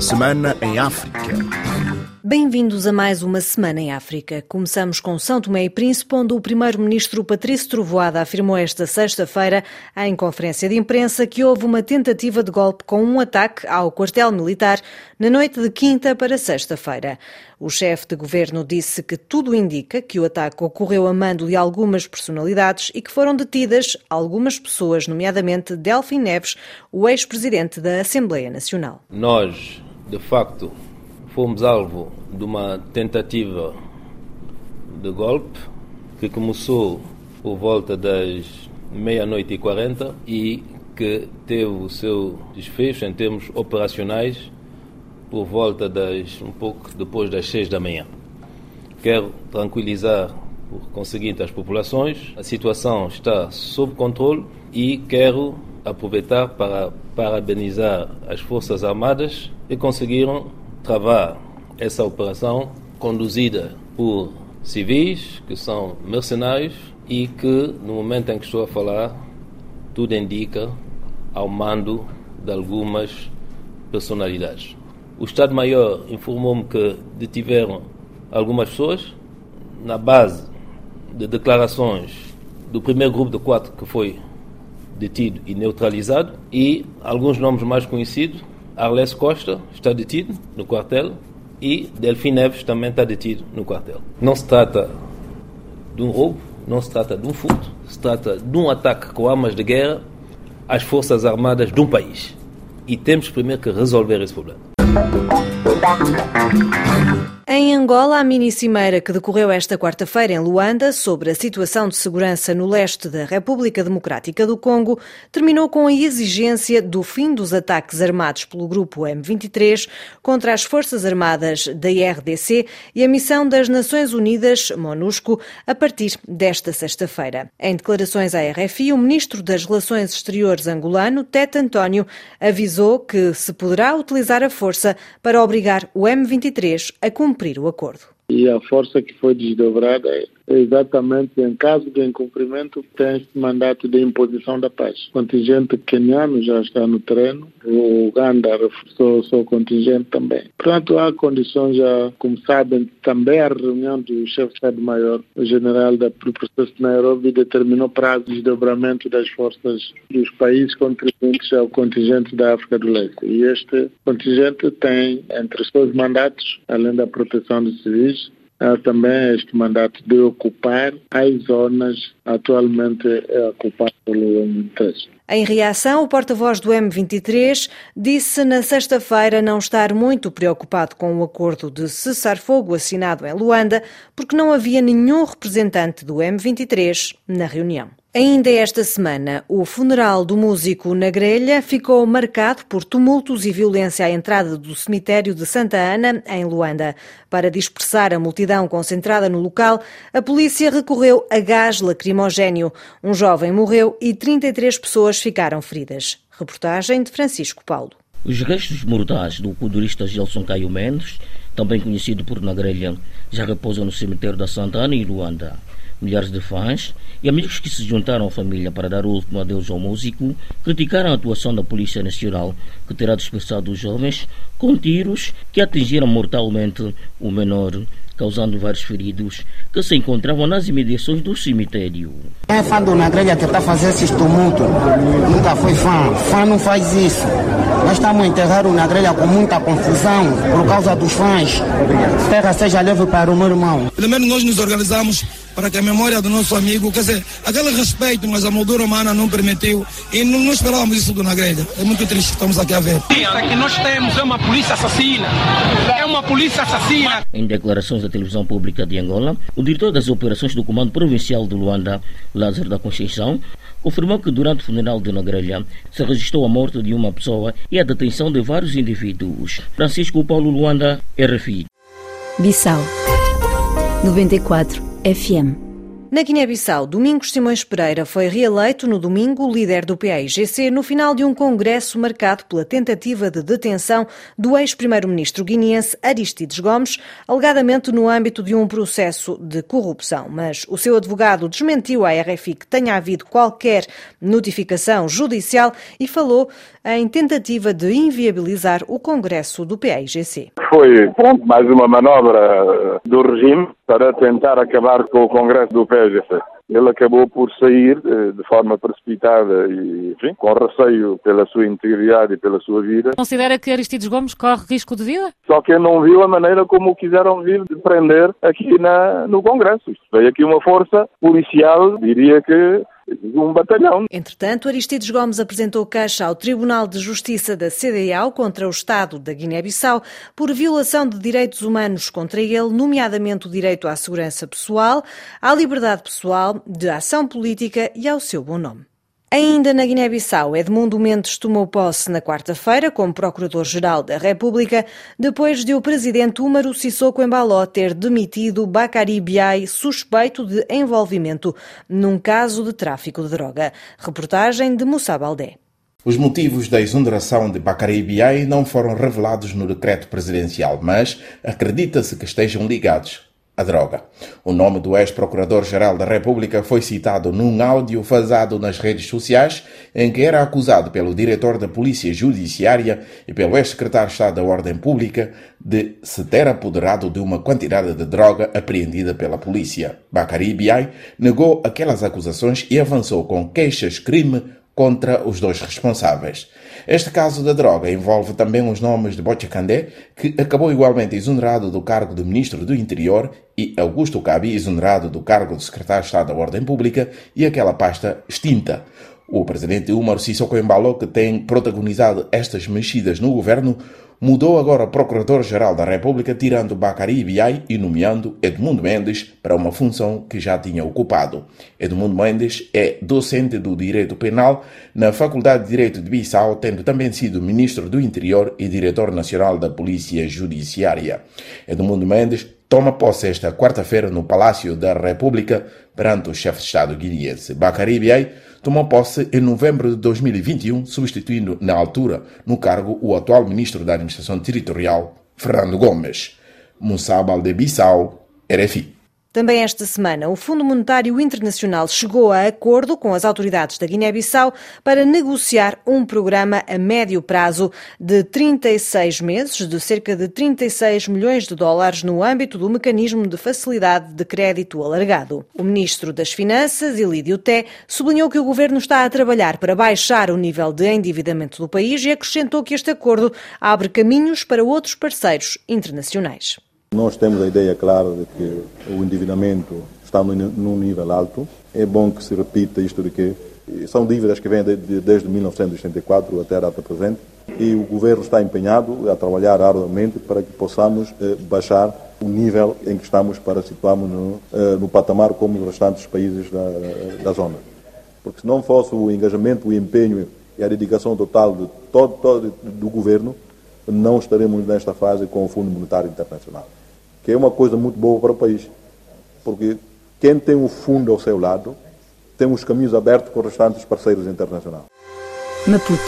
Semana em África. Bem-vindos a mais uma Semana em África. Começamos com São Tomé e Príncipe, onde o primeiro-ministro Patrício Trovoada afirmou esta sexta-feira, em conferência de imprensa, que houve uma tentativa de golpe com um ataque ao quartel militar na noite de quinta para sexta-feira. O chefe de governo disse que tudo indica que o ataque ocorreu a mando de algumas personalidades e que foram detidas algumas pessoas, nomeadamente Delfim Neves, o ex-presidente da Assembleia Nacional. Nós, de facto, fomos alvo de uma tentativa de golpe que começou por volta das meia-noite e quarenta e que teve o seu desfecho em termos operacionais por volta das um pouco depois das seis da manhã. Quero tranquilizar por conseguinte as populações, a situação está sob controle e quero aproveitar para parabenizar as Forças Armadas que conseguiram travar essa operação conduzida por civis, que são mercenários e que, no momento em que estou a falar, tudo indica ao mando de algumas personalidades. O Estado-Maior informou-me que detiveram algumas pessoas na base de declarações do primeiro grupo de quatro que foi detido e neutralizado e alguns nomes mais conhecidos Arles Costa está detido no quartel e Delfim Neves também está detido no quartel. Não se trata de um roubo, não se trata de um furto, se trata de um ataque com armas de guerra às forças armadas de um país. E temos primeiro que resolver esse problema. Em Angola, a mini cimeira que decorreu esta quarta-feira em Luanda sobre a situação de segurança no leste da República Democrática do Congo terminou com a exigência do fim dos ataques armados pelo grupo M23 contra as Forças Armadas da RDC e a missão das Nações Unidas, MONUSCO, a partir desta sexta-feira. Em declarações à RFI, o ministro das Relações Exteriores angolano, Tete António, avisou que se poderá utilizar a força para obrigar o M23 a cumprir cumprir o acordo. E a força que foi desdobrada é exatamente em caso de incumprimento tem esse mandato de imposição da paz. O contingente queniano já está no terreno, o Uganda reforçou o seu contingente também. Portanto, há condições já, como sabem, também a reunião do chefe de Estado-Maior, o general da processo de Nairobi, determinou prazo de desdobramento das forças dos países contribuintes ao contingente da África do Leste. E este contingente tem entre seus mandatos, além da proteção dos civis, também este mandato de ocupar as zonas atualmente ocupadas pelo M3. Em reação, o porta-voz do M23 disse na sexta-feira não estar muito preocupado com o acordo de cessar-fogo assinado em Luanda, porque não havia nenhum representante do M23 na reunião. Ainda esta semana, o funeral do músico na grelha ficou marcado por tumultos e violência à entrada do cemitério de Santa Ana, em Luanda. Para dispersar a multidão concentrada no local, a polícia recorreu a gás lacrimogéneo. Um jovem morreu e 33 pessoas ficaram feridas. Reportagem de Francisco Paulo. Os restos mortais do culturista Gelson Caio Mendes, também conhecido por Nagrelha, já repousam no cemitério da Santa Ana, em Luanda. Milhares de fãs e amigos que se juntaram à família para dar o último adeus ao músico criticaram a atuação da Polícia Nacional, que terá dispersado os jovens com tiros que atingiram mortalmente o menor causando vários feridos que se encontravam nas imediações do cemitério. É fã do Nagrelha que está a fazer esses tumultos. Nunca foi fã. Fã não faz isso. Nós estamos a enterrar o Nagrelha com muita confusão por causa dos fãs. Terra seja leve para o meu irmão. Pelo menos nós nos organizamos para que a memória do nosso amigo, quer dizer, aquele respeito, mas a moldura humana não permitiu e não, não esperávamos isso do Nagrelha. É muito triste que estamos aqui a ver. A que nós temos é uma polícia assassina. É uma polícia assassina. Em declarações da televisão pública de Angola, o diretor das operações do Comando Provincial de Luanda, Lázaro da Conceição, confirmou que durante o funeral de Nagrelha se registrou a morte de uma pessoa e a detenção de vários indivíduos. Francisco Paulo Luanda, RFI. Bissau 94 FM Na Guiné-Bissau, Domingos Simões Pereira foi reeleito no domingo líder do PAIGC no final de um congresso marcado pela tentativa de detenção do ex-primeiro-ministro guineense Aristides Gomes, alegadamente no âmbito de um processo de corrupção. Mas o seu advogado desmentiu à RFI que tenha havido qualquer notificação judicial e falou em tentativa de inviabilizar o congresso do PAIGC. Foi pronto, mais uma manobra do regime para tentar acabar com o congresso do PAIGC. Ele acabou por sair eh, de forma precipitada e, enfim, com receio pela sua integridade e pela sua vida. Considera que Aristides Gomes corre risco de vida? Só que não viu a maneira como o quiseram vir de prender aqui na, no Congresso. Veio aqui uma força policial, diria que um batalhão. Entretanto, Aristides Gomes apresentou queixa ao Tribunal de Justiça da CDAO contra o Estado da Guiné-Bissau por violação de direitos humanos contra ele, nomeadamente o direito à segurança pessoal, à liberdade pessoal, de ação política e ao seu bom nome. Ainda na Guiné-Bissau, Edmundo Mendes tomou posse na quarta-feira como Procurador-Geral da República, depois de o presidente Umaru Sissoko Embaló ter demitido Bakari Biai, suspeito de envolvimento num caso de tráfico de droga. Reportagem de Moussa Baldé. Os motivos da exoneração de Bakari Biai não foram revelados no decreto presidencial, mas acredita-se que estejam ligados a droga. O nome do ex-procurador-geral da República foi citado num áudio vazado nas redes sociais em que era acusado pelo diretor da Polícia Judiciária e pelo ex-secretário de Estado da Ordem Pública de se ter apoderado de uma quantidade de droga apreendida pela polícia. Bakari Biai negou aquelas acusações e avançou com queixas-crime contra os dois responsáveis. Este caso da droga envolve também os nomes de Bocha Candé, que acabou igualmente exonerado do cargo de Ministro do Interior, e Augusto Cabi, exonerado do cargo de Secretário de Estado da Ordem Pública, e aquela pasta extinta. O presidente Umar Sissoko Embalo, que tem protagonizado estas mexidas no governo, mudou agora Procurador-Geral da República, tirando Bacari Biai e nomeando Edmundo Mendes para uma função que já tinha ocupado. Edmundo Mendes é docente do Direito Penal na Faculdade de Direito de Bissau, tendo também sido Ministro do Interior e Diretor Nacional da Polícia Judiciária. Edmundo Mendes toma posse esta quarta-feira no Palácio da República perante o chefe de Estado guineense. Bacari Biai tomou posse em novembro de 2021, substituindo na altura no cargo o atual ministro da Administração Territorial, Fernando Gomes. Moussa Bissau, RFI. Também esta semana, o Fundo Monetário Internacional chegou a acordo com as autoridades da Guiné-Bissau para negociar um programa a médio prazo de 36 meses, de cerca de 36 milhões de dólares, no âmbito do mecanismo de facilidade de crédito alargado. O ministro das Finanças, Elídio Té, sublinhou que o governo está a trabalhar para baixar o nível de endividamento do país e acrescentou que este acordo abre caminhos para outros parceiros internacionais. Nós temos a ideia clara de que o endividamento está num nível alto. É bom que se repita isto de que são dívidas que vêm de, de, desde 1984 até a data presente e o governo está empenhado a trabalhar arduamente para que possamos eh, baixar o nível em que estamos para situarmos no, eh, no patamar como os restantes países da, da, zona. Porque se não fosse o engajamento, o empenho e a dedicação total de todo, todo do governo, não estaremos nesta fase com o Fundo Monetário Internacional que é uma coisa muito boa para o país. Porque quem tem o fundo ao seu lado tem os caminhos abertos com os restantes parceiros internacionais. Maputo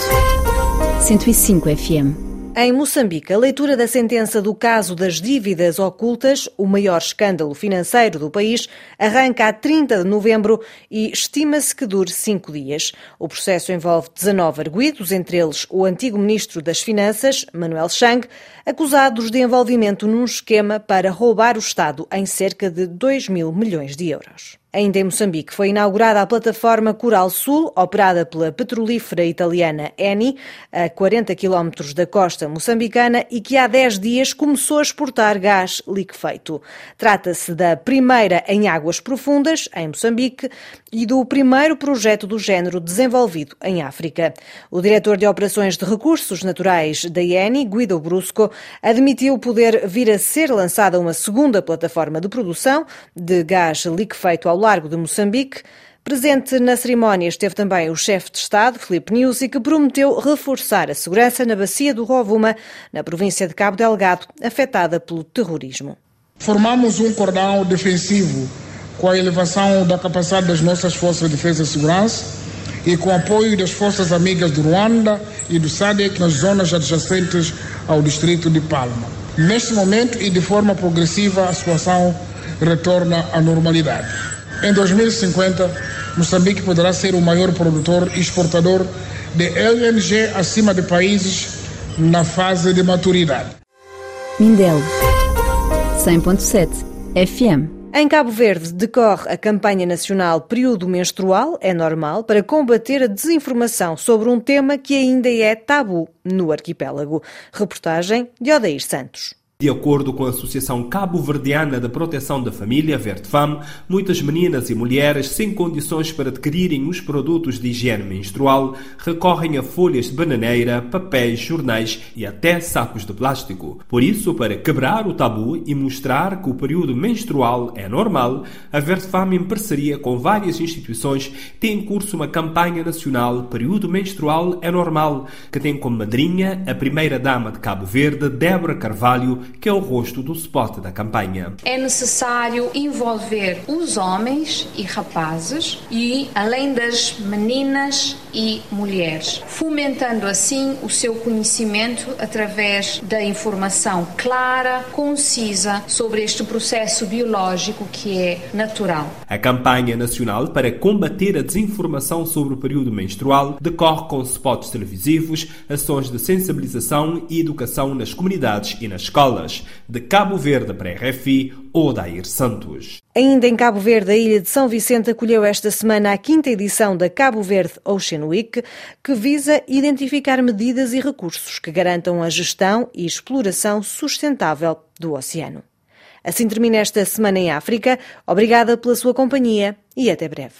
105 FM em Moçambique, a leitura da sentença do caso das dívidas ocultas, o maior escândalo financeiro do país, arranca a 30 de novembro e estima-se que dure cinco dias. O processo envolve 19 arguídos, entre eles o antigo ministro das Finanças, Manuel Chang, acusados de envolvimento num esquema para roubar o Estado em cerca de 2 mil milhões de euros. Ainda em Moçambique foi inaugurada a plataforma Coral Sul, operada pela petrolífera italiana Eni, a 40 quilómetros da costa moçambicana e que há 10 dias começou a exportar gás liquefeito. Trata-se da primeira em águas profundas, em Moçambique, e do primeiro projeto do género desenvolvido em África. O diretor de Operações de Recursos Naturais da Eni, Guido Brusco, admitiu poder vir a ser lançada uma segunda plataforma de produção de gás liquefeito ao largo de Moçambique. Presente na cerimónia esteve também o chefe de Estado, Filipe Nyusi, que prometeu reforçar a segurança na bacia do Rovuma, na província de Cabo Delgado, afetada pelo terrorismo. Formamos um cordão defensivo com a elevação da capacidade das nossas forças de defesa e segurança e com apoio das forças amigas do Ruanda e do SADC nas zonas adjacentes ao distrito de Palma. Neste momento e de forma progressiva, a situação retorna à normalidade. Em 2050, Moçambique poderá ser o maior produtor e exportador de LNG acima de países na fase de maturidade. Mindelo 100.7 FM em Cabo Verde decorre a campanha nacional Período Menstrual é Normal para combater a desinformação sobre um tema que ainda é tabu no arquipélago. Reportagem de Odair Santos. De acordo com a Associação Cabo-Verdiana de Proteção da Família, Vertfam, muitas meninas e mulheres sem condições para adquirirem os produtos de higiene menstrual recorrem a folhas de bananeira, papéis, jornais e até sacos de plástico. Por isso, para quebrar o tabu e mostrar que o período menstrual é normal, a Vertfam, em parceria com várias instituições, tem em curso uma campanha nacional Período Menstrual é Normal, que tem como madrinha a primeira-dama de Cabo Verde, Débora Carvalho, que é o rosto do spot da campanha. É necessário envolver os homens e rapazes e além das meninas e mulheres, fomentando assim o seu conhecimento através da informação clara, concisa sobre este processo biológico que é natural. A campanha nacional para combater a desinformação sobre o período menstrual decorre com spots televisivos, ações de sensibilização e educação nas comunidades e nas De Cabo Verde para a RFI, Odair Santos. Ainda em Cabo Verde, a ilha de São Vicente acolheu esta semana a quinta edição da Cabo Verde Ocean Week, que visa identificar medidas e recursos que garantam a gestão e exploração sustentável do oceano. Assim termina esta semana em África. Obrigada pela sua companhia e até breve.